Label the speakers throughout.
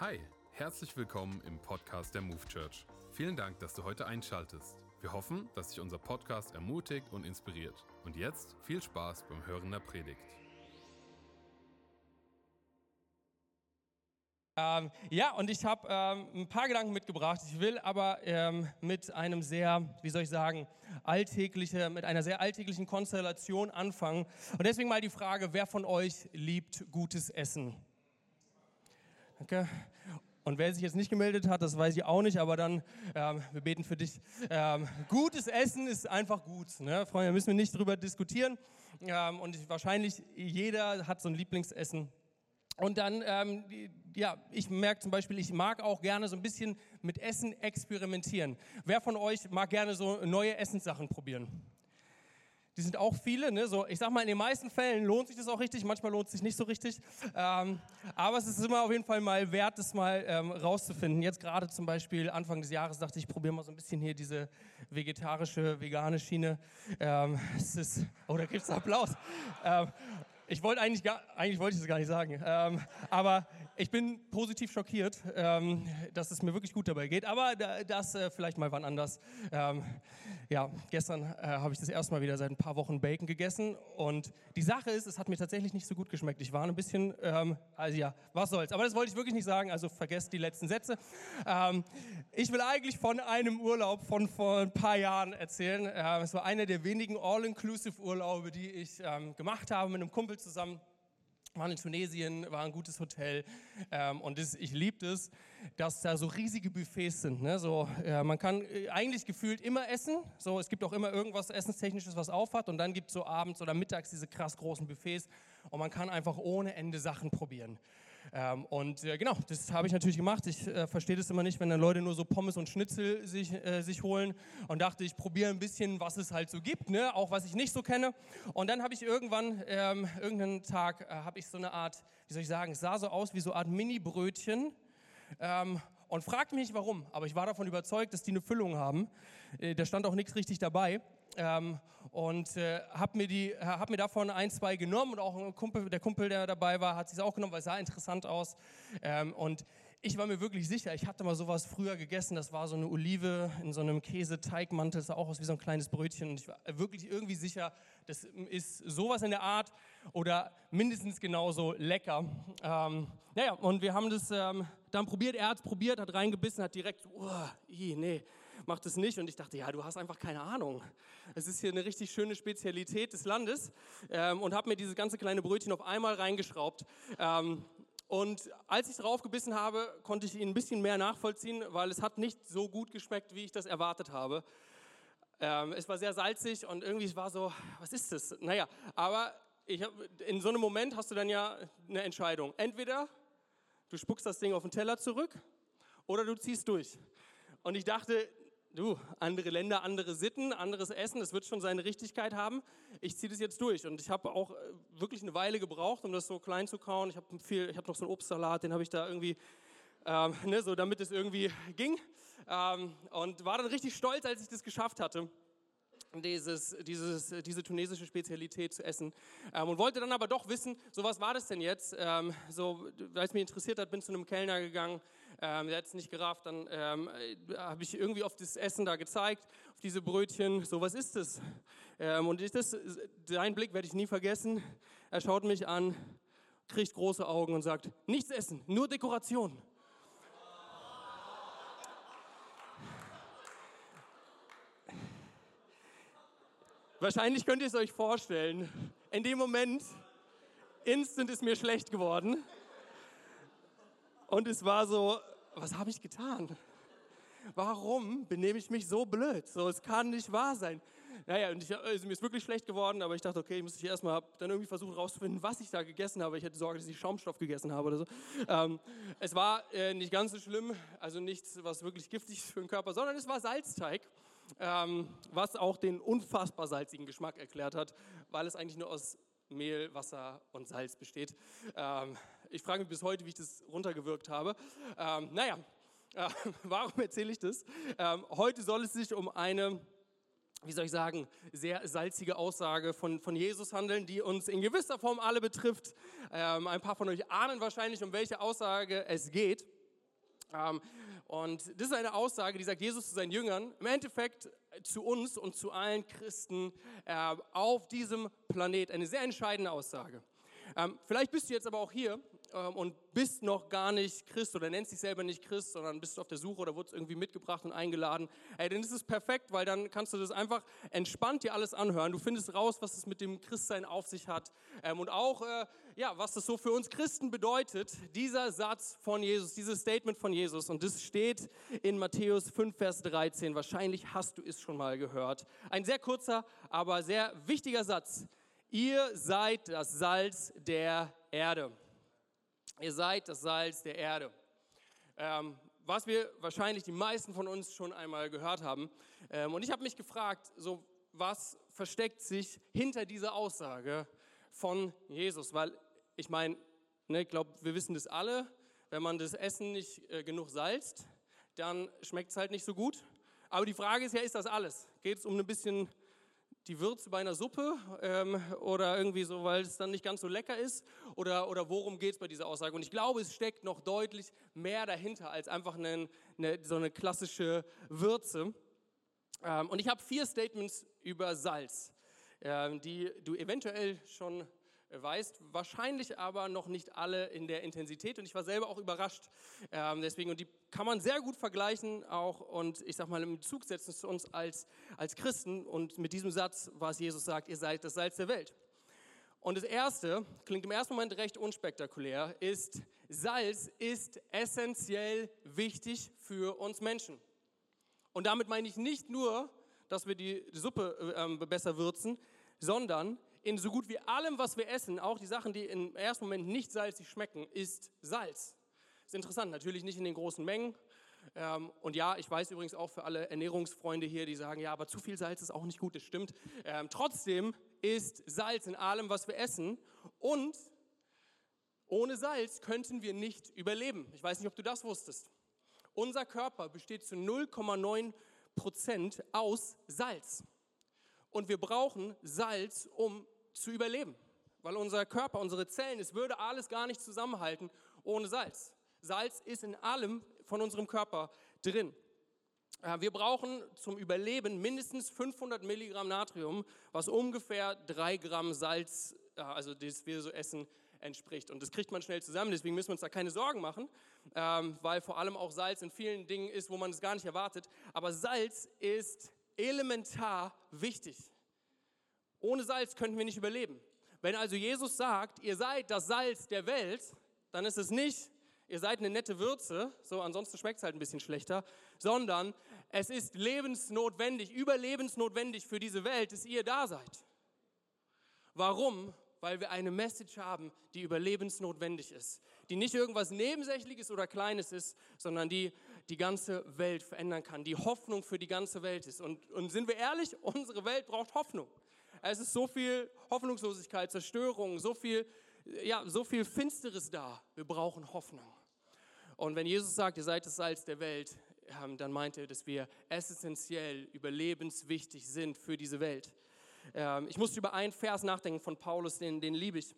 Speaker 1: Hi, herzlich willkommen im Podcast der Move Church. Vielen Dank, dass du heute einschaltest. Wir hoffen, dass dich unser Podcast ermutigt und inspiriert. Und jetzt viel Spaß beim Hören der Predigt.
Speaker 2: Ähm, ja, und ich habe ähm, ein paar Gedanken mitgebracht. Ich will aber ähm, mit einem sehr, wie soll ich sagen, alltägliche, mit einer sehr alltäglichen Konstellation anfangen. Und deswegen mal die Frage, wer von euch liebt gutes Essen? Danke. Und wer sich jetzt nicht gemeldet hat, das weiß ich auch nicht, aber dann, ähm, wir beten für dich. Ähm, gutes Essen ist einfach gut. Ne? Freunde, da müssen wir nicht drüber diskutieren. Ähm, und ich, wahrscheinlich jeder hat so ein Lieblingsessen. Und dann, ähm, ja, ich merke zum Beispiel, ich mag auch gerne so ein bisschen mit Essen experimentieren. Wer von euch mag gerne so neue Essenssachen probieren? Die sind auch viele. Ne? So, ich sag mal, in den meisten Fällen lohnt sich das auch richtig, manchmal lohnt es sich nicht so richtig. Ähm, aber es ist immer auf jeden Fall mal wert, das mal ähm, rauszufinden. Jetzt gerade zum Beispiel Anfang des Jahres dachte ich, ich probiere mal so ein bisschen hier diese vegetarische, vegane Schiene. Ähm, es ist, oh, da gibt's Applaus. Ähm, ich wollte eigentlich gar, eigentlich wollte ich das gar nicht sagen, ähm, aber ich bin positiv schockiert, ähm, dass es mir wirklich gut dabei geht. Aber das äh, vielleicht mal wann anders. Ähm, ja, gestern äh, habe ich das erste Mal wieder seit ein paar Wochen Bacon gegessen und die Sache ist, es hat mir tatsächlich nicht so gut geschmeckt. Ich war ein bisschen, ähm, also ja, was soll's. Aber das wollte ich wirklich nicht sagen. Also vergesst die letzten Sätze. Ähm, ich will eigentlich von einem Urlaub von vor ein paar Jahren erzählen. Äh, es war einer der wenigen All-Inclusive-Urlaube, die ich ähm, gemacht habe mit einem Kumpel zusammen waren in Tunesien, war ein gutes Hotel ähm, und das, ich liebe es, dass da so riesige Buffets sind. Ne? So, äh, man kann äh, eigentlich gefühlt immer essen. So, es gibt auch immer irgendwas Essenstechnisches, was aufhat und dann gibt es so abends oder mittags diese krass großen Buffets und man kann einfach ohne Ende Sachen probieren. Ähm, und äh, genau, das habe ich natürlich gemacht. Ich äh, verstehe das immer nicht, wenn dann Leute nur so Pommes und Schnitzel sich, äh, sich holen und dachte, ich probiere ein bisschen, was es halt so gibt, ne? auch was ich nicht so kenne. Und dann habe ich irgendwann, ähm, irgendeinen Tag, äh, habe ich so eine Art, wie soll ich sagen, es sah so aus wie so eine Art Mini-Brötchen. Ähm, und fragt mich nicht warum, aber ich war davon überzeugt, dass die eine Füllung haben. Äh, da stand auch nichts richtig dabei. Ähm, und äh, habe mir, die, hab mir davon ein, zwei genommen und auch Kumpel, der Kumpel, der dabei war, hat sich auch genommen, weil es sah interessant aus. Ähm, und ich war mir wirklich sicher, ich hatte mal sowas früher gegessen, das war so eine Olive in so einem Käseteigmantel, sah auch aus wie so ein kleines Brötchen und ich war wirklich irgendwie sicher, das ist sowas in der Art oder mindestens genauso lecker. Ähm, naja, und wir haben das ähm, dann probiert, er hat es probiert, hat reingebissen, hat direkt, oh, nee, macht es nicht und ich dachte, ja, du hast einfach keine Ahnung. Es ist hier eine richtig schöne Spezialität des Landes ähm, und habe mir dieses ganze kleine Brötchen auf einmal reingeschraubt. Ähm, und als ich drauf gebissen habe, konnte ich ihn ein bisschen mehr nachvollziehen, weil es hat nicht so gut geschmeckt, wie ich das erwartet habe. Ähm, es war sehr salzig und irgendwie war so, was ist das? Naja, aber hab, in so einem Moment hast du dann ja eine Entscheidung. Entweder du spuckst das Ding auf den Teller zurück oder du ziehst durch. Und ich dachte, du, andere Länder, andere Sitten, anderes Essen, das wird schon seine Richtigkeit haben. Ich ziehe das jetzt durch und ich habe auch äh, wirklich eine Weile gebraucht, um das so klein zu kauen. Ich habe viel, noch so einen Obstsalat, den habe ich da irgendwie ähm, ne, so damit es irgendwie ging ähm, und war dann richtig stolz, als ich das geschafft hatte dieses, dieses, diese tunesische Spezialität zu essen. Ähm, und wollte dann aber doch wissen, so was war das denn jetzt? Ähm, so, weil es mich interessiert hat, bin zu einem Kellner gegangen, ähm, der hat es nicht gerafft, dann ähm, habe ich irgendwie auf das Essen da gezeigt, auf diese Brötchen, so was ist das? Ähm, und ich, das, seinen Blick werde ich nie vergessen. Er schaut mich an, kriegt große Augen und sagt, nichts essen, nur Dekoration. Wahrscheinlich könnt ihr es euch vorstellen. In dem Moment, instant ist mir schlecht geworden. Und es war so, was habe ich getan? Warum benehme ich mich so blöd? So, es kann nicht wahr sein. Naja, und ich, also mir ist wirklich schlecht geworden, aber ich dachte, okay, ich muss ich erstmal dann irgendwie versuchen rauszufinden, was ich da gegessen habe. Ich hatte Sorge, dass ich Schaumstoff gegessen habe oder so. Ähm, es war äh, nicht ganz so schlimm, also nichts, was wirklich giftig ist für den Körper, sondern es war Salzteig ähm, was auch den unfassbar salzigen Geschmack erklärt hat, weil es eigentlich nur aus Mehl, Wasser und Salz besteht. Ähm, ich frage mich bis heute, wie ich das runtergewirkt habe. Ähm, naja, äh, warum erzähle ich das? Ähm, heute soll es sich um eine wie soll ich sagen, sehr salzige Aussage von, von Jesus handeln, die uns in gewisser Form alle betrifft. Ähm, ein paar von euch ahnen wahrscheinlich, um welche Aussage es geht. Und das ist eine Aussage, die sagt Jesus zu seinen Jüngern, im Endeffekt zu uns und zu allen Christen äh, auf diesem Planet. Eine sehr entscheidende Aussage. Ähm, vielleicht bist du jetzt aber auch hier ähm, und bist noch gar nicht Christ oder nennst dich selber nicht Christ, sondern bist auf der Suche oder wurdest irgendwie mitgebracht und eingeladen. Ey, dann ist es perfekt, weil dann kannst du das einfach entspannt dir alles anhören. Du findest raus, was es mit dem Christsein auf sich hat ähm, und auch, äh, ja, was das so für uns Christen bedeutet. Dieser Satz von Jesus, dieses Statement von Jesus und das steht in Matthäus 5, Vers 13. Wahrscheinlich hast du es schon mal gehört. Ein sehr kurzer, aber sehr wichtiger Satz. Ihr seid das Salz der Erde. Ihr seid das Salz der Erde. Ähm, was wir wahrscheinlich die meisten von uns schon einmal gehört haben. Ähm, und ich habe mich gefragt, so was versteckt sich hinter dieser Aussage von Jesus? Weil ich meine, ne, ich glaube, wir wissen das alle. Wenn man das Essen nicht äh, genug salzt, dann schmeckt es halt nicht so gut. Aber die Frage ist ja, ist das alles? Geht es um ein bisschen die Würze bei einer Suppe ähm, oder irgendwie so, weil es dann nicht ganz so lecker ist? Oder, oder worum geht es bei dieser Aussage? Und ich glaube, es steckt noch deutlich mehr dahinter als einfach eine, eine, so eine klassische Würze. Ähm, und ich habe vier Statements über Salz, ähm, die du eventuell schon weißt, wahrscheinlich aber noch nicht alle in der Intensität. Und ich war selber auch überrascht. Ähm, deswegen, und die kann man sehr gut vergleichen auch und ich sag mal im Bezug setzen zu uns als, als Christen. Und mit diesem Satz, was Jesus sagt, ihr seid das Salz der Welt. Und das erste, klingt im ersten Moment recht unspektakulär, ist, Salz ist essentiell wichtig für uns Menschen. Und damit meine ich nicht nur, dass wir die Suppe äh, besser würzen, sondern in so gut wie allem, was wir essen, auch die Sachen, die im ersten Moment nicht salzig schmecken, ist Salz. Ist interessant, natürlich nicht in den großen Mengen. Ähm, und ja, ich weiß übrigens auch für alle Ernährungsfreunde hier, die sagen, ja, aber zu viel Salz ist auch nicht gut, das stimmt. Ähm, trotzdem ist Salz in allem, was wir essen. Und ohne Salz könnten wir nicht überleben. Ich weiß nicht, ob du das wusstest. Unser Körper besteht zu 0,9 Prozent aus Salz. Und wir brauchen Salz, um zu überleben. Weil unser Körper, unsere Zellen, es würde alles gar nicht zusammenhalten ohne Salz. Salz ist in allem von unserem Körper drin. Äh, wir brauchen zum Überleben mindestens 500 Milligramm Natrium, was ungefähr drei Gramm Salz, äh, also das wir so essen, entspricht. Und das kriegt man schnell zusammen, deswegen müssen wir uns da keine Sorgen machen, ähm, weil vor allem auch Salz in vielen Dingen ist, wo man es gar nicht erwartet. Aber Salz ist elementar wichtig. Ohne Salz könnten wir nicht überleben. Wenn also Jesus sagt, ihr seid das Salz der Welt, dann ist es nicht, ihr seid eine nette Würze, so ansonsten schmeckt es halt ein bisschen schlechter, sondern es ist lebensnotwendig, überlebensnotwendig für diese Welt, dass ihr da seid. Warum? Weil wir eine Message haben, die überlebensnotwendig ist, die nicht irgendwas Nebensächliches oder Kleines ist, sondern die die ganze Welt verändern kann, die Hoffnung für die ganze Welt ist. Und, und sind wir ehrlich, unsere Welt braucht Hoffnung. Es ist so viel Hoffnungslosigkeit, Zerstörung, so viel, ja, so viel Finsteres da. Wir brauchen Hoffnung. Und wenn Jesus sagt, ihr seid das Salz der Welt, ähm, dann meint er, dass wir essentiell, überlebenswichtig sind für diese Welt. Ähm, ich musste über einen Vers nachdenken von Paulus, den, den liebe ich.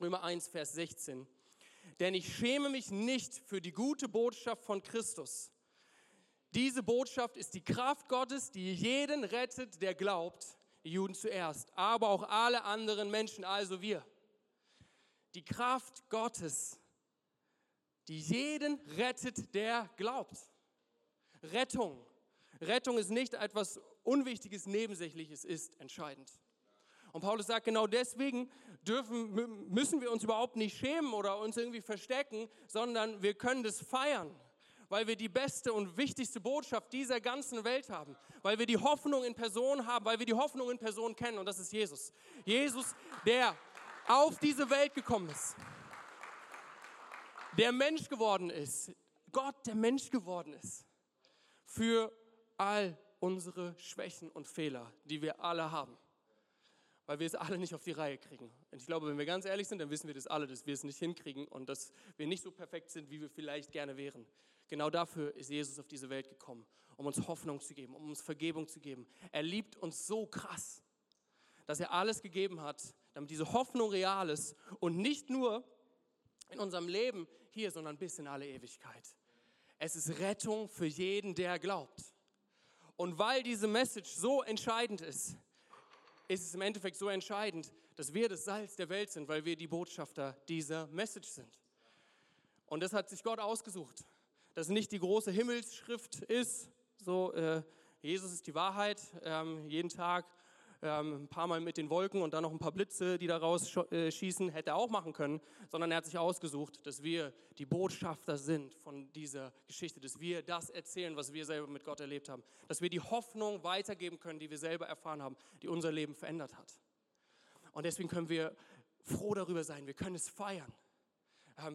Speaker 2: Römer 1, Vers 16. Denn ich schäme mich nicht für die gute Botschaft von Christus. Diese Botschaft ist die Kraft Gottes, die jeden rettet, der glaubt Juden zuerst, aber auch alle anderen Menschen, also wir. Die Kraft Gottes, die jeden rettet, der glaubt. Rettung. Rettung ist nicht etwas Unwichtiges, Nebensächliches, ist entscheidend. Und Paulus sagt, genau deswegen dürfen, müssen wir uns überhaupt nicht schämen oder uns irgendwie verstecken, sondern wir können das feiern weil wir die beste und wichtigste Botschaft dieser ganzen Welt haben, weil wir die Hoffnung in Person haben, weil wir die Hoffnung in Person kennen und das ist Jesus. Jesus, der auf diese Welt gekommen ist, der Mensch geworden ist, Gott, der Mensch geworden ist, für all unsere Schwächen und Fehler, die wir alle haben weil wir es alle nicht auf die Reihe kriegen. Und ich glaube, wenn wir ganz ehrlich sind, dann wissen wir das alle, dass wir es nicht hinkriegen und dass wir nicht so perfekt sind, wie wir vielleicht gerne wären. Genau dafür ist Jesus auf diese Welt gekommen, um uns Hoffnung zu geben, um uns Vergebung zu geben. Er liebt uns so krass, dass er alles gegeben hat, damit diese Hoffnung real ist und nicht nur in unserem Leben hier, sondern bis in alle Ewigkeit. Es ist Rettung für jeden, der glaubt. Und weil diese Message so entscheidend ist, ist es im Endeffekt so entscheidend, dass wir das Salz der Welt sind, weil wir die Botschafter dieser Message sind. Und das hat sich Gott ausgesucht. Dass nicht die große Himmelsschrift ist, so äh, Jesus ist die Wahrheit, ähm, jeden Tag ähm, ein paar Mal mit den Wolken und dann noch ein paar Blitze, die da rausschießen, äh, hätte er auch machen können, sondern er hat sich ausgesucht, dass wir die Botschafter sind von dieser Geschichte, dass wir das erzählen, was wir selber mit Gott erlebt haben, dass wir die Hoffnung weitergeben können, die wir selber erfahren haben, die unser Leben verändert hat. Und deswegen können wir froh darüber sein, wir können es feiern.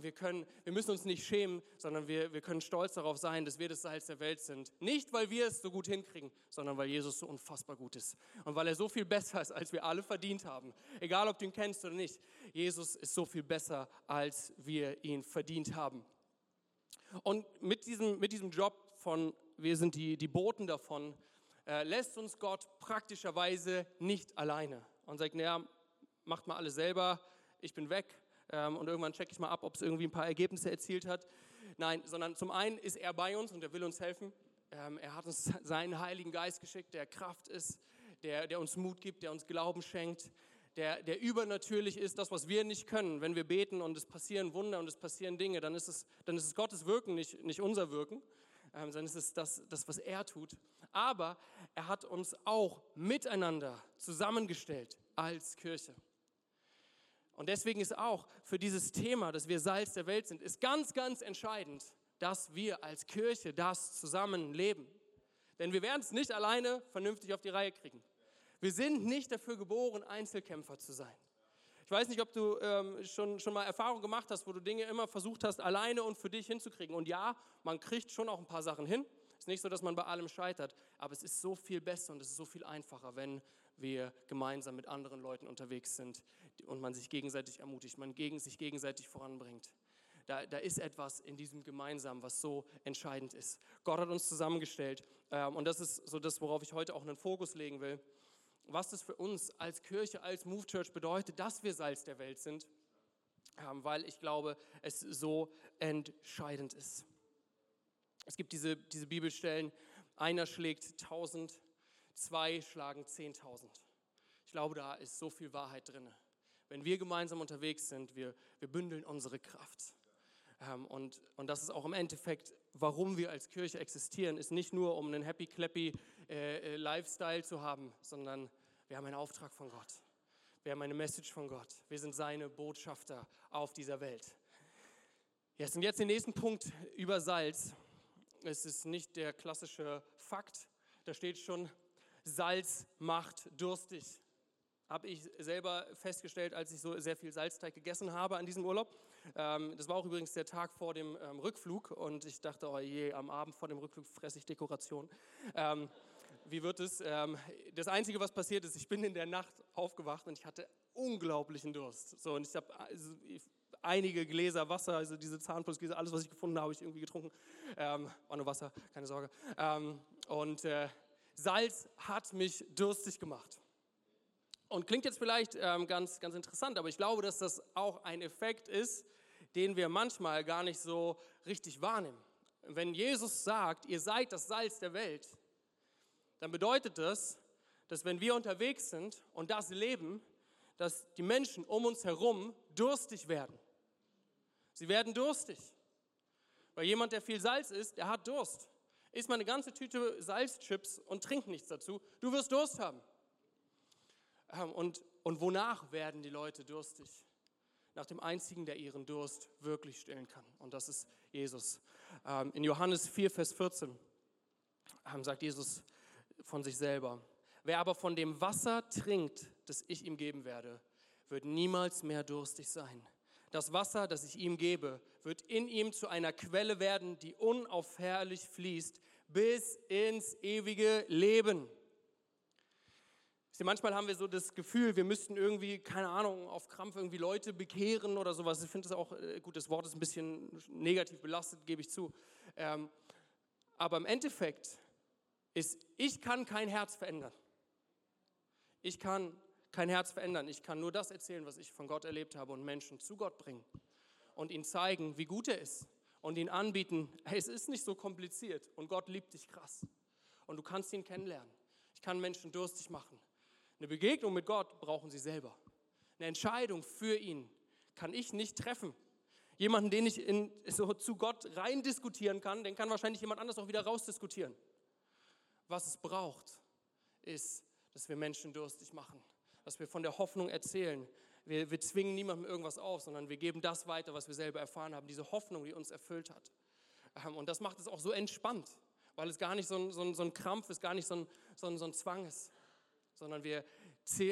Speaker 2: Wir, können, wir müssen uns nicht schämen, sondern wir, wir können stolz darauf sein, dass wir das Salz der Welt sind. Nicht, weil wir es so gut hinkriegen, sondern weil Jesus so unfassbar gut ist. Und weil er so viel besser ist, als wir alle verdient haben. Egal, ob du ihn kennst oder nicht. Jesus ist so viel besser, als wir ihn verdient haben. Und mit diesem, mit diesem Job von, wir sind die, die Boten davon, äh, lässt uns Gott praktischerweise nicht alleine. Und sagt, naja, macht mal alles selber, ich bin weg ähm, und irgendwann checke ich mal ab, ob es irgendwie ein paar Ergebnisse erzielt hat. Nein, sondern zum einen ist er bei uns und er will uns helfen. Ähm, er hat uns seinen Heiligen Geist geschickt, der Kraft ist, der, der uns Mut gibt, der uns Glauben schenkt, der, der übernatürlich ist, das, was wir nicht können. Wenn wir beten und es passieren Wunder und es passieren Dinge, dann ist es, dann ist es Gottes Wirken, nicht, nicht unser Wirken, ähm, sondern es ist das, das, was er tut. Aber er hat uns auch miteinander zusammengestellt als Kirche. Und deswegen ist auch für dieses Thema, dass wir Salz der Welt sind, ist ganz, ganz entscheidend, dass wir als Kirche das zusammenleben. Denn wir werden es nicht alleine vernünftig auf die Reihe kriegen. Wir sind nicht dafür geboren, Einzelkämpfer zu sein. Ich weiß nicht, ob du ähm, schon, schon mal Erfahrung gemacht hast, wo du Dinge immer versucht hast, alleine und für dich hinzukriegen. Und ja, man kriegt schon auch ein paar Sachen hin. Es ist nicht so, dass man bei allem scheitert, aber es ist so viel besser und es ist so viel einfacher, wenn wir gemeinsam mit anderen Leuten unterwegs sind und man sich gegenseitig ermutigt, man gegen sich gegenseitig voranbringt. Da, da ist etwas in diesem Gemeinsamen, was so entscheidend ist. Gott hat uns zusammengestellt ähm, und das ist so das, worauf ich heute auch einen Fokus legen will. Was das für uns als Kirche, als Move Church bedeutet, dass wir Salz der Welt sind, ähm, weil ich glaube, es so entscheidend ist. Es gibt diese, diese Bibelstellen, einer schlägt tausend, zwei schlagen 10.000. Ich glaube, da ist so viel Wahrheit drin. Wenn wir gemeinsam unterwegs sind, wir, wir bündeln unsere Kraft. Ähm, und, und das ist auch im Endeffekt, warum wir als Kirche existieren, ist nicht nur, um einen happy, clappy äh, äh, Lifestyle zu haben, sondern wir haben einen Auftrag von Gott. Wir haben eine Message von Gott. Wir sind seine Botschafter auf dieser Welt. Jetzt und jetzt den nächsten Punkt über Salz. Es ist nicht der klassische Fakt. Da steht schon, Salz macht durstig. Habe ich selber festgestellt, als ich so sehr viel Salzteig gegessen habe an diesem Urlaub. Ähm, das war auch übrigens der Tag vor dem ähm, Rückflug und ich dachte, oh je, am Abend vor dem Rückflug fresse ich Dekoration. Ähm, wie wird es? das Einzige, was passiert ist, ich bin in der Nacht aufgewacht und ich hatte unglaublichen Durst. So, und ich habe also, einige Gläser Wasser, also diese Zahnpustgläser, alles, was ich gefunden habe, habe ich irgendwie getrunken. War nur Wasser, keine Sorge. Und äh, Salz hat mich durstig gemacht. Und klingt jetzt vielleicht ähm, ganz, ganz interessant, aber ich glaube, dass das auch ein Effekt ist, den wir manchmal gar nicht so richtig wahrnehmen. Wenn Jesus sagt, ihr seid das Salz der Welt, dann bedeutet das, dass wenn wir unterwegs sind und das leben, dass die Menschen um uns herum durstig werden. Sie werden durstig. Weil jemand, der viel Salz isst, der hat Durst isst mal eine ganze Tüte Salzchips und trink nichts dazu. Du wirst Durst haben. Ähm, und, und wonach werden die Leute durstig? Nach dem einzigen, der ihren Durst wirklich stillen kann. Und das ist Jesus. Ähm, in Johannes 4, Vers 14 ähm, sagt Jesus von sich selber, wer aber von dem Wasser trinkt, das ich ihm geben werde, wird niemals mehr durstig sein. Das Wasser, das ich ihm gebe, wird in ihm zu einer Quelle werden, die unaufhörlich fließt bis ins ewige Leben. Manchmal haben wir so das Gefühl, wir müssten irgendwie, keine Ahnung, auf Krampf irgendwie Leute bekehren oder sowas. Ich finde das auch, äh, gut, das Wort ist ein bisschen negativ belastet, gebe ich zu. Ähm, aber im Endeffekt ist, ich kann kein Herz verändern. Ich kann kein Herz verändern. Ich kann nur das erzählen, was ich von Gott erlebt habe und Menschen zu Gott bringen und ihnen zeigen, wie gut er ist und ihn anbieten, hey, es ist nicht so kompliziert und Gott liebt dich krass und du kannst ihn kennenlernen. Ich kann Menschen durstig machen. Eine Begegnung mit Gott brauchen sie selber. Eine Entscheidung für ihn kann ich nicht treffen. Jemanden, den ich in, so zu Gott rein diskutieren kann, den kann wahrscheinlich jemand anders auch wieder rausdiskutieren. Was es braucht, ist, dass wir Menschen durstig machen, dass wir von der Hoffnung erzählen. Wir, wir zwingen niemandem irgendwas auf, sondern wir geben das weiter, was wir selber erfahren haben, diese Hoffnung, die uns erfüllt hat. Ähm, und das macht es auch so entspannt, weil es gar nicht so ein, so ein, so ein Krampf ist, gar nicht so ein, so ein, so ein Zwang ist, sondern wir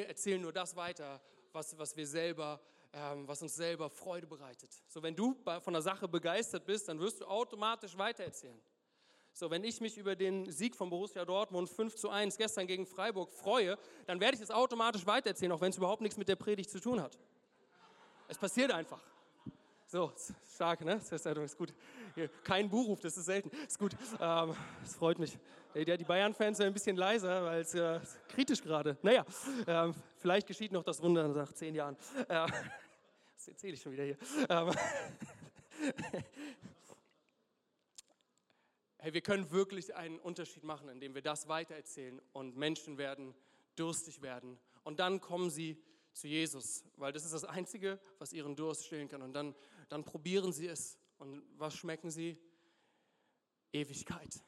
Speaker 2: erzählen nur das weiter, was, was wir selber ähm, was uns selber Freude bereitet. So, wenn du von der Sache begeistert bist, dann wirst du automatisch weitererzählen. So, wenn ich mich über den Sieg von Borussia Dortmund 5 zu 1 gestern gegen Freiburg freue, dann werde ich das automatisch weitererzählen, auch wenn es überhaupt nichts mit der Predigt zu tun hat. Es passiert einfach. So, stark, ne? Das ist gut. Kein Buchruf, das ist selten. Ist gut. Ähm, das freut mich. Die Bayern-Fans sind ein bisschen leiser, weil es äh, kritisch gerade. Naja, ähm, vielleicht geschieht noch das Wunder nach zehn Jahren. Äh, das erzähle ich schon wieder hier. Ähm, hey, wir können wirklich einen Unterschied machen, indem wir das weitererzählen und Menschen werden durstig werden. Und dann kommen sie zu Jesus, weil das ist das Einzige, was ihren Durst stillen kann. Und dann, dann probieren sie es. Und was schmecken sie? Ewigkeit.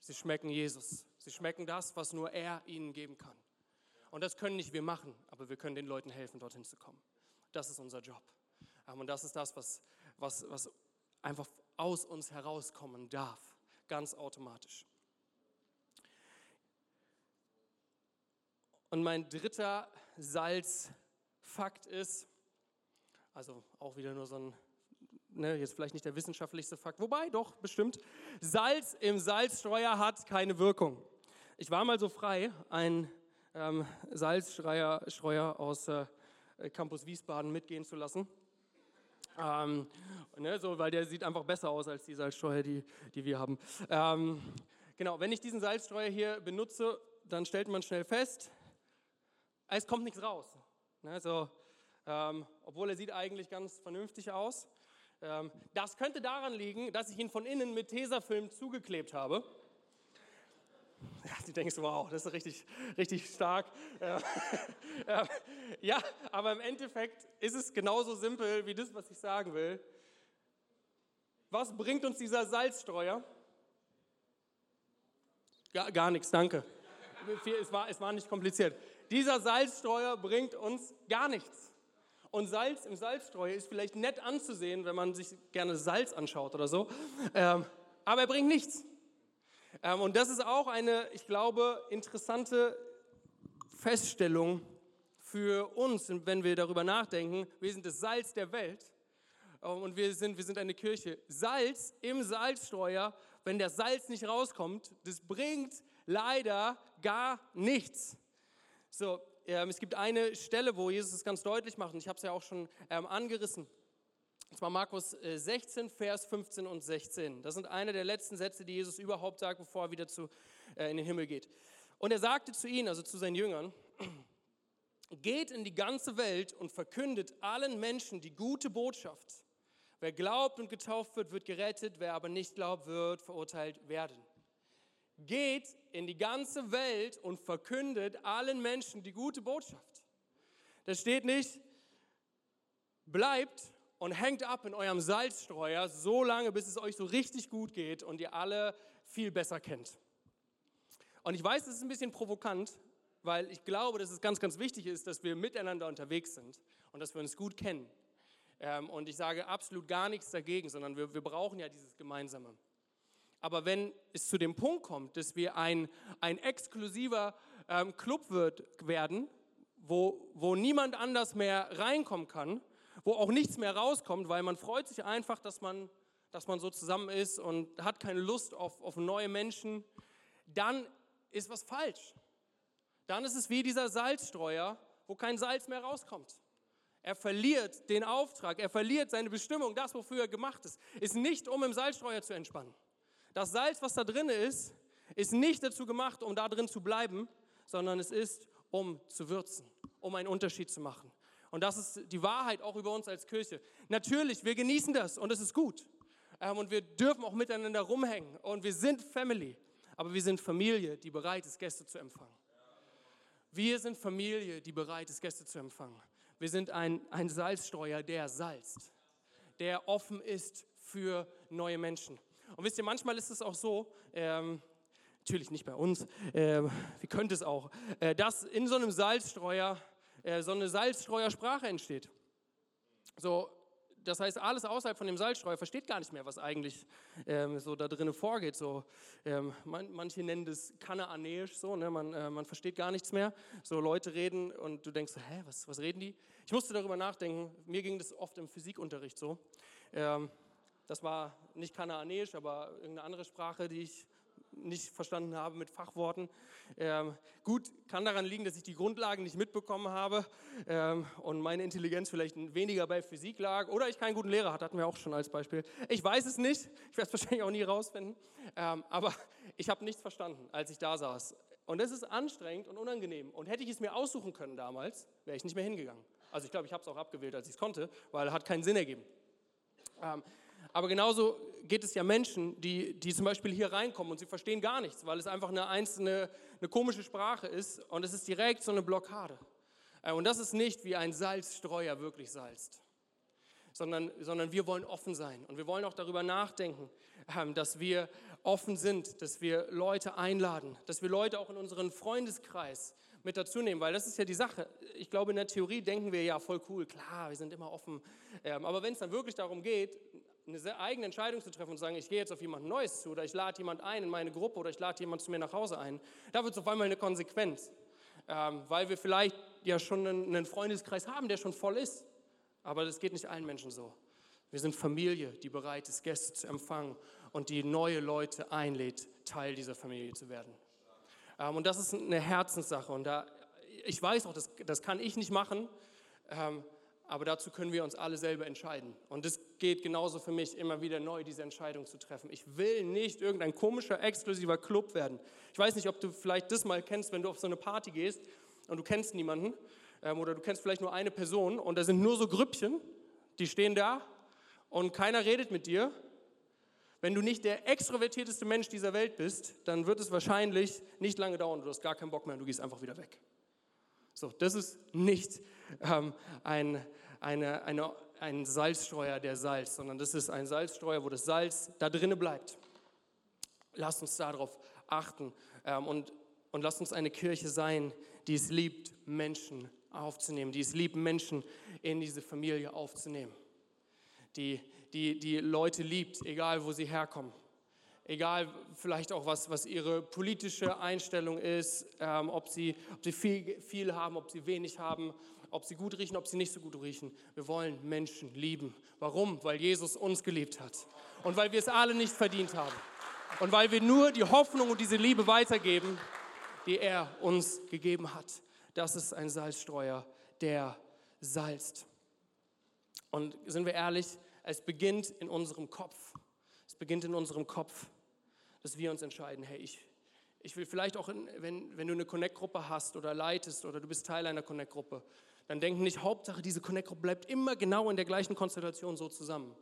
Speaker 2: Sie schmecken Jesus. Sie schmecken das, was nur er ihnen geben kann. Und das können nicht wir machen, aber wir können den Leuten helfen, dorthin zu kommen. Das ist unser Job. Ähm, und das ist das, was, was, was einfach aus uns herauskommen darf, ganz automatisch. Und mein dritter Salzfakt ist, also auch wieder nur so ein, ne, jetzt vielleicht nicht der wissenschaftlichste Fakt, wobei doch bestimmt, Salz im Salzstreuer hat keine Wirkung. Ich war mal so frei, ein ähm, Salzstreuer aus äh, Campus Wiesbaden mitgehen zu lassen. Ähm, ne, so, weil der sieht einfach besser aus als die Salzstreuer, die, die wir haben. Ähm, genau, wenn ich diesen Salzstreuer hier benutze, dann stellt man schnell fest, es kommt nichts raus. Ne, so, ähm, obwohl er sieht eigentlich ganz vernünftig aus. Ähm, das könnte daran liegen, dass ich ihn von innen mit Tesafilm zugeklebt habe. Ja, du denkst, wow, das ist richtig, richtig stark. ja, aber im Endeffekt ist es genauso simpel wie das, was ich sagen will. Was bringt uns dieser Salzstreuer? Gar, gar nichts, danke. Es war, es war nicht kompliziert. Dieser Salzstreuer bringt uns gar nichts. Und Salz im Salzstreuer ist vielleicht nett anzusehen, wenn man sich gerne Salz anschaut oder so, ähm, aber er bringt nichts. Ähm, und das ist auch eine, ich glaube, interessante Feststellung für uns, wenn wir darüber nachdenken. Wir sind das Salz der Welt und wir sind, wir sind eine Kirche. Salz im Salzstreuer, wenn der Salz nicht rauskommt, das bringt leider gar nichts. So, ähm, es gibt eine Stelle, wo Jesus es ganz deutlich macht, und ich habe es ja auch schon ähm, angerissen. Und zwar Markus 16, äh, Vers 15 und 16. Das sind eine der letzten Sätze, die Jesus überhaupt sagt, bevor er wieder zu, äh, in den Himmel geht. Und er sagte zu ihnen, also zu seinen Jüngern, geht in die ganze Welt und verkündet allen Menschen die gute Botschaft. Wer glaubt und getauft wird, wird gerettet, wer aber nicht glaubt, wird verurteilt werden. Geht in die ganze Welt und verkündet allen Menschen die gute Botschaft. Da steht nicht, bleibt und hängt ab in eurem Salzstreuer so lange, bis es euch so richtig gut geht und ihr alle viel besser kennt. Und ich weiß, das ist ein bisschen provokant, weil ich glaube, dass es ganz, ganz wichtig ist, dass wir miteinander unterwegs sind und dass wir uns gut kennen. Ähm, und ich sage absolut gar nichts dagegen, sondern wir, wir brauchen ja dieses Gemeinsame. Aber wenn es zu dem Punkt kommt, dass wir ein, ein exklusiver ähm, Club wird, werden, wo, wo niemand anders mehr reinkommen kann, wo auch nichts mehr rauskommt, weil man freut sich einfach, dass man, dass man so zusammen ist und hat keine Lust auf, auf neue Menschen, dann ist was falsch. Dann ist es wie dieser Salzstreuer, wo kein Salz mehr rauskommt. Er verliert den Auftrag, er verliert seine Bestimmung, das, wofür er gemacht ist. Ist nicht, um im Salzstreuer zu entspannen. Das Salz, was da drin ist, ist nicht dazu gemacht, um da drin zu bleiben, sondern es ist, um zu würzen, um einen Unterschied zu machen. Und das ist die Wahrheit auch über uns als Kirche. Natürlich, wir genießen das und es ist gut. ähm, und wir dürfen auch miteinander rumhängen und wir sind Family, aber wir sind Familie, die bereit ist, Gäste zu empfangen. Wir sind Familie, die bereit ist, Gäste zu empfangen. Wir sind ein, ein Salzstreuer, der salzt, der offen ist für neue Menschen. Und wisst ihr, manchmal ist es auch so, ähm, natürlich nicht bei uns, äh, wie könnte es auch, äh, dass in so einem Salzstreuer äh, so eine Salzstreuersprache entsteht. So, das heißt, alles außerhalb von dem Salzstreuer versteht gar nicht mehr, was eigentlich ähm, so da drinnen vorgeht. So, ähm, man, manche nennen das kanaanäisch, so, ne? man, äh, man versteht gar nichts mehr. So Leute reden und du denkst, hä, was, was reden die? Ich musste darüber nachdenken. Mir ging das oft im Physikunterricht so. Ähm, das war nicht kanaanäisch, aber irgendeine andere Sprache, die ich nicht verstanden habe mit Fachworten. Ähm, gut, kann daran liegen, dass ich die Grundlagen nicht mitbekommen habe ähm, und meine Intelligenz vielleicht weniger bei Physik lag oder ich keinen guten Lehrer hatte, hatten wir auch schon als Beispiel. Ich weiß es nicht, ich werde es wahrscheinlich auch nie rausfinden, ähm, aber ich habe nichts verstanden, als ich da saß. Und das ist anstrengend und unangenehm. Und hätte ich es mir aussuchen können damals, wäre ich nicht mehr hingegangen. Also ich glaube, ich habe es auch abgewählt, als ich es konnte, weil hat keinen Sinn ergeben. Aber genauso geht es ja Menschen, die, die zum Beispiel hier reinkommen und sie verstehen gar nichts, weil es einfach eine einzelne, eine komische Sprache ist und es ist direkt so eine Blockade. Äh, und das ist nicht wie ein Salzstreuer wirklich salzt, sondern, sondern wir wollen offen sein und wir wollen auch darüber nachdenken, ähm, dass wir offen sind, dass wir Leute einladen, dass wir Leute auch in unseren Freundeskreis mit dazu nehmen, weil das ist ja die Sache. Ich glaube, in der Theorie denken wir ja voll cool, klar, wir sind immer offen. Ähm, aber wenn es dann wirklich darum geht, eine eigene Entscheidung zu treffen und zu sagen, ich gehe jetzt auf jemand Neues zu oder ich lade jemand ein in meine Gruppe oder ich lade jemand zu mir nach Hause ein, da wird es auf einmal eine Konsequenz, ähm, weil wir vielleicht ja schon einen, einen Freundeskreis haben, der schon voll ist. Aber das geht nicht allen Menschen so. Wir sind Familie, die bereit ist, Gäste zu empfangen und die neue Leute einlädt, Teil dieser Familie zu werden. Ähm, und das ist eine Herzenssache. Und da, ich weiß auch, das, das kann ich nicht machen. Ähm, aber dazu können wir uns alle selber entscheiden. Und es geht genauso für mich, immer wieder neu diese Entscheidung zu treffen. Ich will nicht irgendein komischer, exklusiver Club werden. Ich weiß nicht, ob du vielleicht das mal kennst, wenn du auf so eine Party gehst und du kennst niemanden ähm, oder du kennst vielleicht nur eine Person und da sind nur so Grüppchen, die stehen da und keiner redet mit dir. Wenn du nicht der extrovertierteste Mensch dieser Welt bist, dann wird es wahrscheinlich nicht lange dauern. Du hast gar keinen Bock mehr und du gehst einfach wieder weg. So, das ist nicht ähm, ein, eine, eine, ein Salzstreuer, der Salz, sondern das ist ein Salzstreuer, wo das Salz da drinnen bleibt. Lasst uns darauf achten ähm, und, und lasst uns eine Kirche sein, die es liebt, Menschen aufzunehmen, die es liebt, Menschen in diese Familie aufzunehmen, die, die, die Leute liebt, egal wo sie herkommen egal vielleicht auch was, was ihre politische Einstellung ist, ähm, ob, sie, ob sie viel, viel haben, ob sie wenig haben, ob sie gut riechen, ob sie nicht so gut riechen. Wir wollen Menschen lieben. Warum? Weil Jesus uns geliebt hat und weil wir es alle nicht verdient haben und weil wir nur die Hoffnung und diese Liebe weitergeben, die er uns gegeben hat. Das ist ein Salzstreuer, der salzt. Und sind wir ehrlich, es beginnt in unserem Kopf. Es beginnt in unserem Kopf dass wir uns entscheiden, hey, ich, ich will vielleicht auch, in, wenn, wenn du eine Connect-Gruppe hast oder leitest oder du bist Teil einer Connect-Gruppe, dann denken nicht, Hauptsache, diese Connect-Gruppe bleibt immer genau in der gleichen Konstellation so zusammen,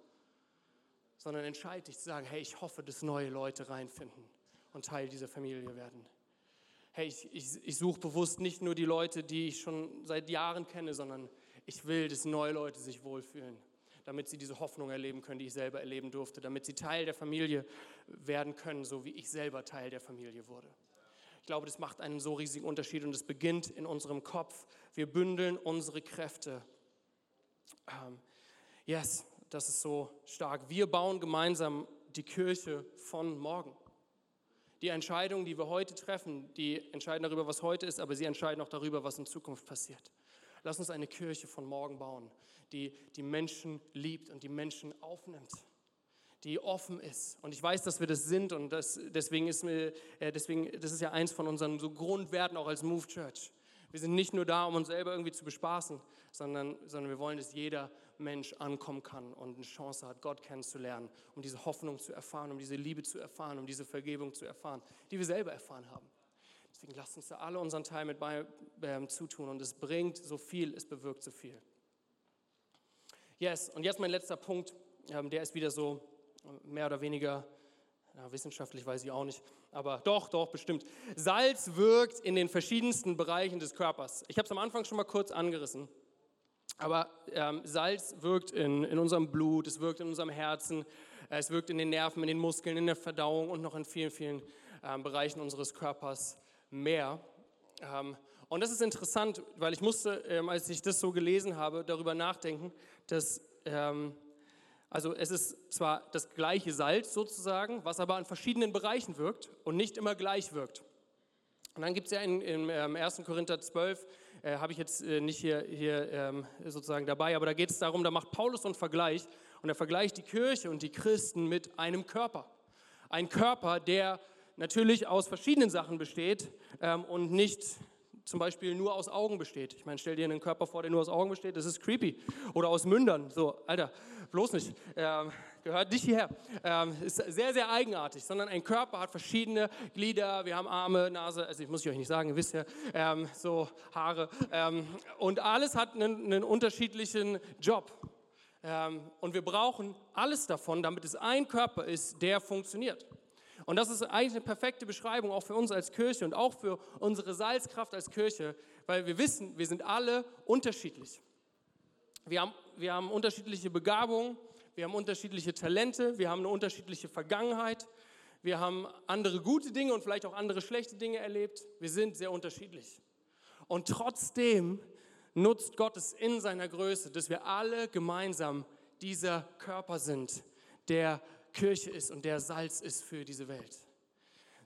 Speaker 2: sondern entscheide dich zu sagen, hey, ich hoffe, dass neue Leute reinfinden und Teil dieser Familie werden. Hey, ich, ich, ich suche bewusst nicht nur die Leute, die ich schon seit Jahren kenne, sondern ich will, dass neue Leute sich wohlfühlen damit sie diese Hoffnung erleben können, die ich selber erleben durfte, damit sie Teil der Familie werden können, so wie ich selber Teil der Familie wurde. Ich glaube, das macht einen so riesigen Unterschied und es beginnt in unserem Kopf. Wir bündeln unsere Kräfte. Ähm, yes, das ist so stark. Wir bauen gemeinsam die Kirche von morgen. Die Entscheidungen, die wir heute treffen, die entscheiden darüber, was heute ist, aber sie entscheiden auch darüber, was in Zukunft passiert. Lass uns eine Kirche von morgen bauen, die die Menschen liebt und die Menschen aufnimmt, die offen ist. Und ich weiß, dass wir das sind und das, deswegen ist mir, äh, deswegen, das ist ja eins von unseren so Grundwerten auch als Move Church. Wir sind nicht nur da, um uns selber irgendwie zu bespaßen, sondern, sondern wir wollen, dass jeder Mensch ankommen kann und eine Chance hat, Gott kennenzulernen, um diese Hoffnung zu erfahren, um diese Liebe zu erfahren, um diese Vergebung zu erfahren, die wir selber erfahren haben. Deswegen lasst uns da alle unseren Teil mit bei, äh, zutun und es bringt so viel, es bewirkt so viel. Yes, und jetzt mein letzter Punkt, ähm, der ist wieder so mehr oder weniger, ja, wissenschaftlich weiß ich auch nicht, aber doch, doch, bestimmt. Salz wirkt in den verschiedensten Bereichen des Körpers. Ich habe es am Anfang schon mal kurz angerissen. Aber ähm, Salz wirkt in, in unserem Blut, es wirkt in unserem Herzen, es wirkt in den Nerven, in den Muskeln, in der Verdauung und noch in vielen, vielen ähm, Bereichen unseres Körpers mehr. Ähm, und das ist interessant, weil ich musste, ähm, als ich das so gelesen habe, darüber nachdenken, dass ähm, also es ist zwar das gleiche Salz sozusagen, was aber an verschiedenen Bereichen wirkt und nicht immer gleich wirkt. Und dann gibt es ja in, in, in 1. Korinther 12 äh, habe ich jetzt äh, nicht hier, hier ähm, sozusagen dabei, aber da geht es darum, da macht Paulus so einen Vergleich und er vergleicht die Kirche und die Christen mit einem Körper. Ein Körper, der natürlich aus verschiedenen Sachen besteht ähm, und nicht zum Beispiel nur aus Augen besteht. Ich meine, stell dir einen Körper vor, der nur aus Augen besteht, das ist creepy. Oder aus Mündern, so, Alter, bloß nicht. Ähm, gehört nicht hierher. Ähm, ist sehr, sehr eigenartig, sondern ein Körper hat verschiedene Glieder. Wir haben Arme, Nase, also ich muss ich euch nicht sagen, ihr wisst ja, ähm, so Haare. Ähm, und alles hat einen, einen unterschiedlichen Job. Ähm, und wir brauchen alles davon, damit es ein Körper ist, der funktioniert. Und das ist eigentlich eine perfekte Beschreibung auch für uns als Kirche und auch für unsere Salzkraft als Kirche, weil wir wissen, wir sind alle unterschiedlich. Wir haben, wir haben unterschiedliche Begabungen, wir haben unterschiedliche Talente, wir haben eine unterschiedliche Vergangenheit, wir haben andere gute Dinge und vielleicht auch andere schlechte Dinge erlebt. Wir sind sehr unterschiedlich. Und trotzdem nutzt Gott es in seiner Größe, dass wir alle gemeinsam dieser Körper sind, der Kirche ist und der Salz ist für diese Welt.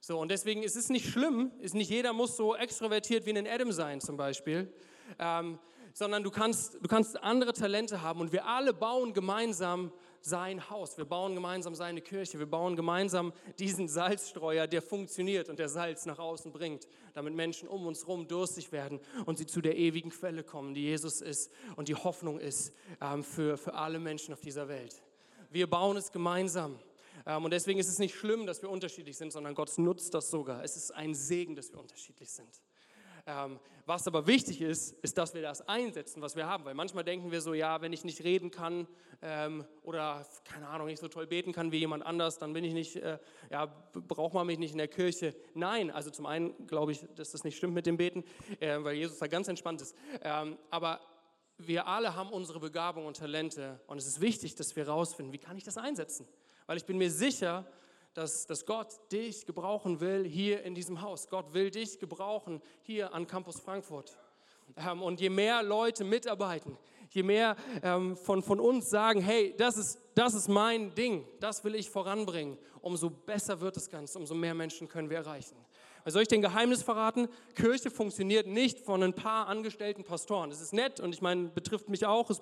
Speaker 2: So, und deswegen ist es nicht schlimm, ist nicht jeder muss so extrovertiert wie ein Adam sein zum Beispiel, ähm, sondern du kannst, du kannst andere Talente haben und wir alle bauen gemeinsam sein Haus, wir bauen gemeinsam seine Kirche, wir bauen gemeinsam diesen Salzstreuer, der funktioniert und der Salz nach außen bringt, damit Menschen um uns herum durstig werden und sie zu der ewigen Quelle kommen, die Jesus ist und die Hoffnung ist ähm, für, für alle Menschen auf dieser Welt. Wir bauen es gemeinsam. Ähm, und deswegen ist es nicht schlimm, dass wir unterschiedlich sind, sondern Gott nutzt das sogar. Es ist ein Segen, dass wir unterschiedlich sind. Ähm, was aber wichtig ist, ist, dass wir das einsetzen, was wir haben. Weil manchmal denken wir so, ja, wenn ich nicht reden kann ähm, oder, keine Ahnung, nicht so toll beten kann wie jemand anders, dann bin ich nicht, äh, ja, braucht man mich nicht in der Kirche. Nein, also zum einen glaube ich, dass das nicht stimmt mit dem Beten, äh, weil Jesus da ganz entspannt ist. Aber wir alle haben unsere Begabung und Talente und es ist wichtig, dass wir herausfinden, wie kann ich das einsetzen? Weil ich bin mir sicher, dass, dass Gott dich gebrauchen will hier in diesem Haus. Gott will dich gebrauchen hier an Campus Frankfurt. Ähm, und je mehr Leute mitarbeiten, je mehr ähm, von, von uns sagen, hey, das ist, das ist mein Ding, das will ich voranbringen, umso besser wird das Ganze, umso mehr Menschen können wir erreichen. Soll ich den Geheimnis verraten? Kirche funktioniert nicht von ein paar angestellten Pastoren. Das ist nett und ich meine, betrifft mich auch, es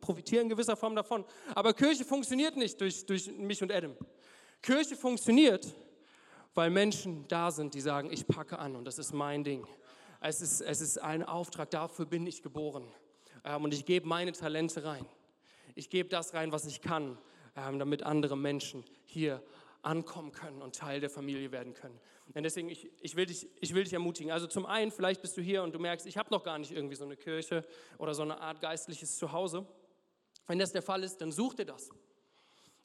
Speaker 2: profitieren in gewisser Form davon. Aber Kirche funktioniert nicht durch, durch mich und Adam. Kirche funktioniert, weil Menschen da sind, die sagen, ich packe an und das ist mein Ding. Es ist, es ist ein Auftrag, dafür bin ich geboren. Ähm, und ich gebe meine Talente rein. Ich gebe das rein, was ich kann, ähm, damit andere Menschen hier ankommen können und Teil der Familie werden können. Und deswegen, ich, ich, will dich, ich will dich ermutigen. Also zum einen, vielleicht bist du hier und du merkst, ich habe noch gar nicht irgendwie so eine Kirche oder so eine Art geistliches Zuhause. Wenn das der Fall ist, dann such dir das.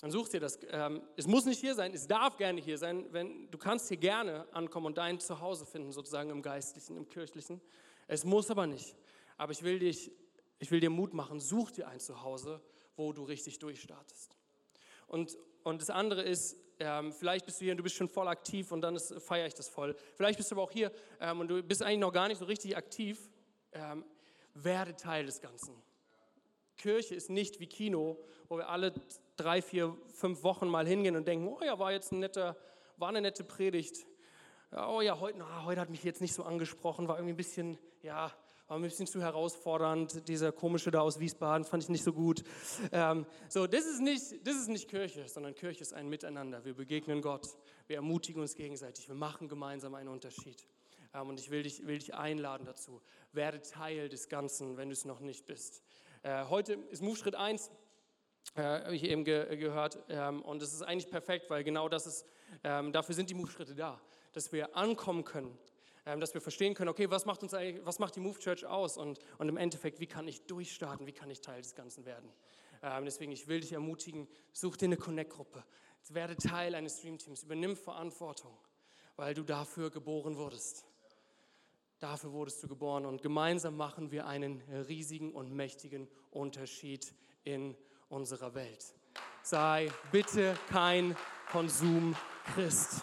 Speaker 2: Dann such dir das. Ähm, es muss nicht hier sein, es darf gerne hier sein. Wenn, du kannst hier gerne ankommen und dein Zuhause finden, sozusagen im Geistlichen, im Kirchlichen. Es muss aber nicht. Aber ich will, dich, ich will dir Mut machen, such dir ein Zuhause, wo du richtig durchstartest. Und, und das andere ist, ähm, vielleicht bist du hier und du bist schon voll aktiv und dann feiere ich das voll. Vielleicht bist du aber auch hier ähm, und du bist eigentlich noch gar nicht so richtig aktiv. Ähm, werde Teil des Ganzen. Kirche ist nicht wie Kino, wo wir alle drei, vier, fünf Wochen mal hingehen und denken, oh ja, war jetzt ein netter, war eine nette Predigt. Oh ja, heute, na, heute hat mich jetzt nicht so angesprochen, war irgendwie ein bisschen, ja, war ein bisschen zu herausfordernd. Dieser komische da aus Wiesbaden fand ich nicht so gut. Ähm, so, das ist, nicht, das ist nicht Kirche, sondern Kirche ist ein Miteinander. Wir begegnen Gott, wir ermutigen uns gegenseitig, wir machen gemeinsam einen Unterschied. Ähm, und ich will dich, will dich einladen dazu. Werde Teil des Ganzen, wenn du es noch nicht bist. Äh, heute ist Move Schritt 1, äh, habe ich eben ge gehört. Ähm, und es ist eigentlich perfekt, weil genau das ist, ähm, dafür sind die Move-Schritte da, dass wir ankommen können dass wir verstehen können, okay, was macht uns eigentlich, was macht die Move Church aus und, und im Endeffekt, wie kann ich durchstarten, wie kann ich Teil des Ganzen werden. Ähm, deswegen, ich will dich ermutigen, such dir eine Connect-Gruppe, werde Teil eines Streamteams, übernimm Verantwortung, weil du dafür geboren wurdest. Dafür wurdest du geboren und gemeinsam machen wir einen riesigen und mächtigen Unterschied in unserer Welt. Sei bitte kein Konsumchrist.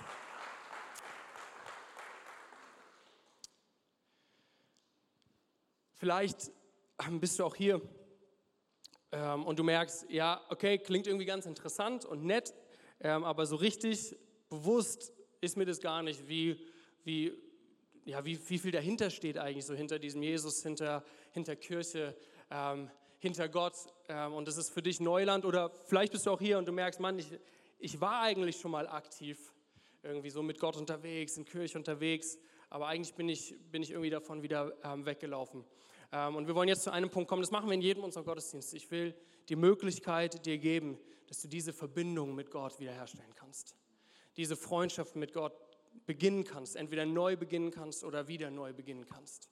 Speaker 2: Vielleicht bist du auch hier ähm, und du merkst, ja, okay, klingt irgendwie ganz interessant und nett, ähm, aber so richtig bewusst ist mir das gar nicht, wie, wie, ja, wie, wie viel dahinter steht eigentlich, so hinter diesem Jesus, hinter, hinter Kirche, ähm, hinter Gott. Ähm, und das ist für dich Neuland oder vielleicht bist du auch hier und du merkst, Mann, ich, ich war eigentlich schon mal aktiv, irgendwie so mit Gott unterwegs, in Kirche unterwegs, aber eigentlich bin ich, bin ich irgendwie davon wieder ähm, weggelaufen. Ähm, und wir wollen jetzt zu einem Punkt kommen, das machen wir in jedem unserer Gottesdienste. Ich will die Möglichkeit dir geben, dass du diese Verbindung mit Gott wiederherstellen kannst. Diese Freundschaft mit Gott beginnen kannst, entweder neu beginnen kannst oder wieder neu beginnen kannst.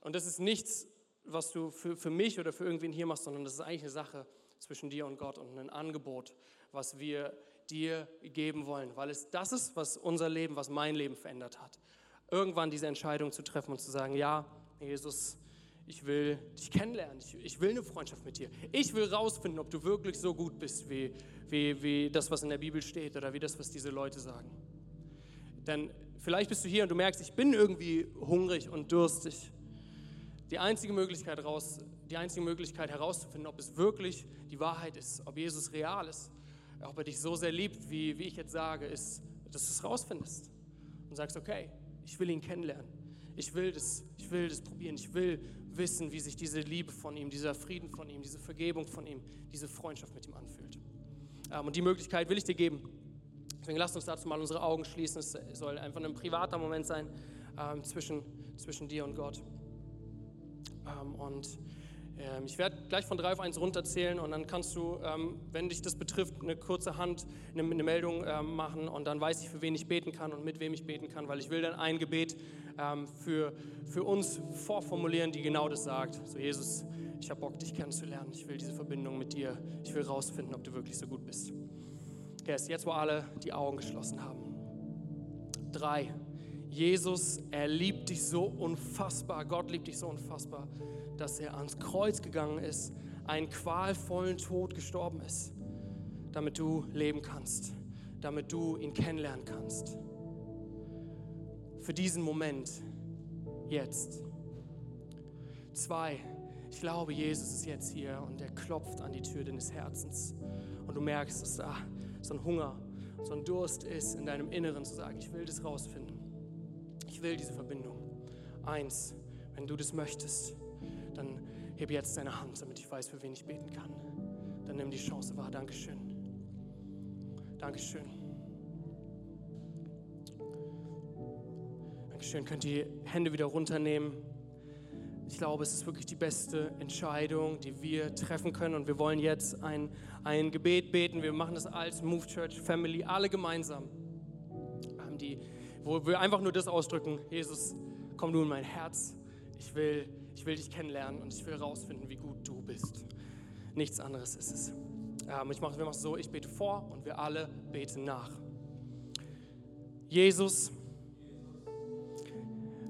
Speaker 2: Und das ist nichts, was du für, für mich oder für irgendwen hier machst, sondern das ist eigentlich eine Sache zwischen dir und Gott und ein Angebot, was wir dir geben wollen, weil es das ist, was unser Leben, was mein Leben verändert hat. Irgendwann diese Entscheidung zu treffen und zu sagen, ja, Jesus, ich will dich kennenlernen, ich, ich, will eine Freundschaft mit dir. Ich will rausfinden, ob du wirklich so gut bist, wie, wie, wie das, was in der Bibel steht oder wie das, was diese Leute sagen. Denn vielleicht bist du hier und du merkst, ich bin irgendwie hungrig und durstig. Die einzige Möglichkeit, raus, die einzige Möglichkeit herauszufinden, ob es wirklich die Wahrheit ist, ob Jesus real ist, ob er dich so sehr liebt, wie, wie ich jetzt sage, ist, dass du es rausfindest und sagst, okay, ich will ihn kennenlernen. Ich will das, ich will das probieren. Ich will wissen, wie sich diese Liebe von ihm, dieser Frieden von ihm, diese Vergebung von ihm, diese Freundschaft mit ihm anfühlt. Ähm, und die Möglichkeit will ich dir geben. Deswegen lasst uns dazu mal unsere Augen schließen. Es soll einfach ein privater Moment sein ähm, zwischen, zwischen dir und Gott. Ähm, und ich werde gleich von drei auf eins runterzählen und dann kannst du, wenn dich das betrifft, eine kurze Hand, eine, Meldung machen und dann weiß ich, für wen ich beten kann und mit wem ich beten kann, weil ich will dann ein Gebet für, für uns vorformulieren, die genau das sagt. So Jesus, ich habe Bock, dich kennenzulernen. Ich will diese Verbindung mit dir. Ich will rausfinden, ob du wirklich so gut bist. Okay, jetzt, wo alle die Augen geschlossen haben. Drei. Jesus, er liebt dich so unfassbar. Gott liebt dich so unfassbar dass er ans Kreuz gegangen ist, einen qualvollen Tod gestorben ist, damit du leben kannst, damit du ihn kennenlernen kannst. Für diesen Moment, jetzt. Zwei, ich glaube, Jesus ist jetzt hier und er klopft an die Tür deines Herzens. Und du merkst, dass da so ein Hunger, so ein Durst ist in deinem Inneren zu sagen, ich will das rausfinden. Ich will diese Verbindung. Eins, wenn du das möchtest, dann hebe jetzt deine Hand, damit ich weiß, für wen ich beten kann. Dann nimm die Chance wahr. Dankeschön. Dankeschön. Dankeschön. Könnt ihr die Hände wieder runternehmen? Ich glaube, es ist wirklich die beste Entscheidung, die wir treffen können. Und wir wollen jetzt ein, ein Gebet beten. Wir machen das als Move Church Family, alle gemeinsam. Die, wo wir einfach nur das ausdrücken: Jesus, komm du in mein Herz. Ich will ich will dich kennenlernen und ich will herausfinden, wie gut du bist. Nichts anderes ist es. Ähm, ich mache, es so, ich bete vor und wir alle beten nach. Jesus,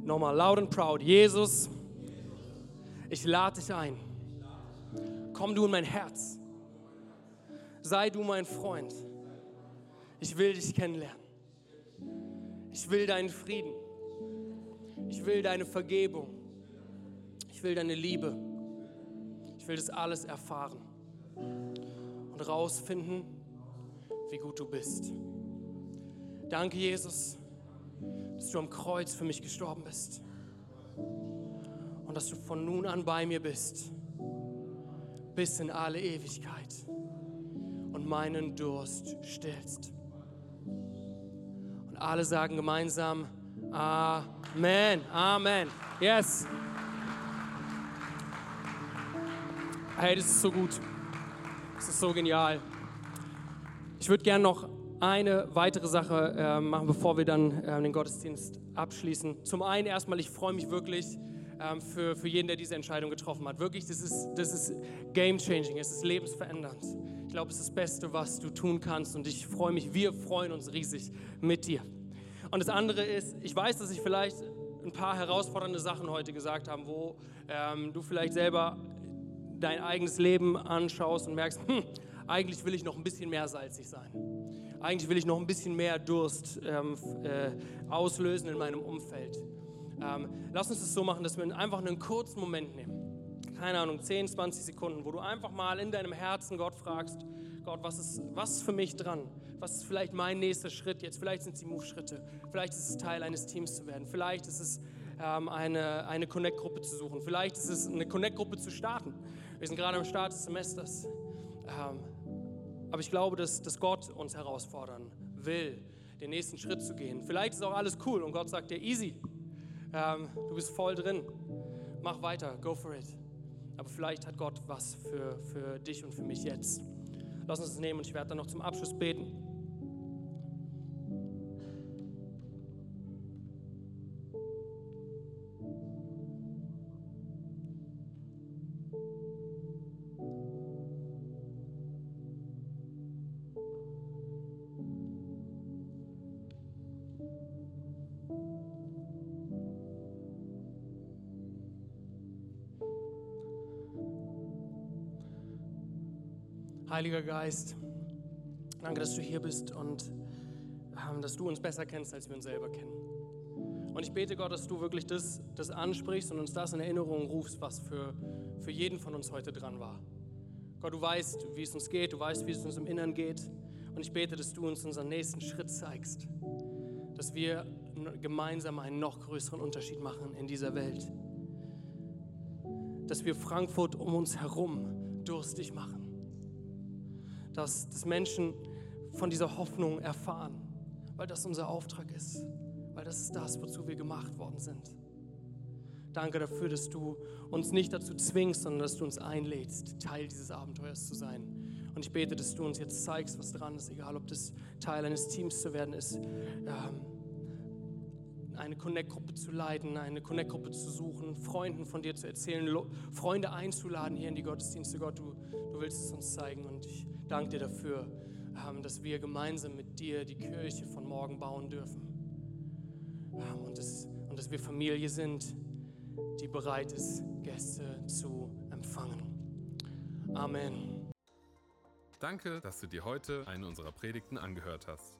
Speaker 2: nochmal loud and proud, Jesus, ich lade dich ein. Komm du in mein Herz. Sei du mein Freund. Ich will dich kennenlernen. Ich will deinen Frieden. Ich will deine Vergebung. Ich will deine Liebe. Ich will das alles erfahren und rausfinden, wie gut du bist. Danke, Jesus, dass du am Kreuz für mich gestorben bist und dass du von nun an bei mir bist, bis in alle Ewigkeit und meinen Durst stillst. Und alle sagen gemeinsam Amen, Amen. Yes. Hey, das ist so gut. Das ist so genial. Ich würde gerne noch eine weitere Sache äh, machen, bevor wir dann äh, den Gottesdienst abschließen. Zum einen erstmal, ich freue mich wirklich ähm, für, für jeden, der diese Entscheidung getroffen hat. Wirklich, das ist, das ist game-changing, es ist lebensverändernd. Ich glaube, es ist das Beste, was du tun kannst und ich freue mich, wir freuen uns riesig mit dir. Und das andere ist, ich weiß, dass ich vielleicht ein paar herausfordernde Sachen heute gesagt habe, wo ähm, du vielleicht selber dein eigenes Leben anschaust und merkst, hm, eigentlich will ich noch ein bisschen mehr salzig sein. Eigentlich will ich noch ein bisschen mehr Durst ähm, äh, auslösen in meinem Umfeld. Ähm, lass uns das so machen, dass wir einfach einen kurzen Moment nehmen. Keine Ahnung, 10, 20 Sekunden, wo du einfach mal in deinem Herzen Gott fragst, Gott, was ist, was ist für mich dran? Was ist vielleicht mein nächster Schritt jetzt? Vielleicht sind es die Move-Schritte. Vielleicht ist es Teil eines Teams zu werden. Vielleicht ist es ähm, eine, eine Connect-Gruppe zu suchen. Vielleicht ist es eine Connect-Gruppe zu starten. Wir sind gerade am Start des Semesters. Ähm, aber ich glaube, dass, dass Gott uns herausfordern will, den nächsten Schritt zu gehen. Vielleicht ist auch alles cool und Gott sagt dir, easy, ähm, du bist voll drin, mach weiter, go for it. Aber vielleicht hat Gott was für, für dich und für mich jetzt. Lass uns es nehmen und ich werde dann noch zum Abschluss beten. Heiliger Geist, danke, dass du hier bist und ähm, dass du uns besser kennst, als wir uns selber kennen. Und ich bete Gott, dass du wirklich das, das ansprichst und uns das in Erinnerung rufst, was für, für jeden von uns heute dran war. Gott, du weißt, wie es uns geht, du weißt, wie es uns im Innern geht. Und ich bete, dass du uns unseren nächsten Schritt zeigst, dass wir gemeinsam einen noch größeren Unterschied machen in dieser Welt. Dass wir Frankfurt um uns herum durstig machen dass, dass Menschen von dieser Hoffnung erfahren, weil das unser Auftrag ist, weil das ist das, wozu wir gemacht worden sind. Danke dafür, dass du uns nicht dazu zwingst, sondern dass du uns einlädst, Teil dieses Abenteuers zu sein. Und ich bete, dass du uns jetzt zeigst, was dran ist, egal ob das Teil eines Teams zu werden ist, ähm, Connect-Gruppe zu leiten, eine Connect-Gruppe zu suchen, Freunden von dir zu erzählen, Freunde einzuladen hier in die Gottesdienste. Gott, du, du willst es uns zeigen und ich danke dir dafür, ähm, dass wir gemeinsam mit dir die Kirche von morgen bauen dürfen. Ähm, und, dass, und dass wir Familie sind, die bereit ist, Gäste zu empfangen. Amen.
Speaker 1: Danke, dass du dir heute eine unserer Predigten angehört hast.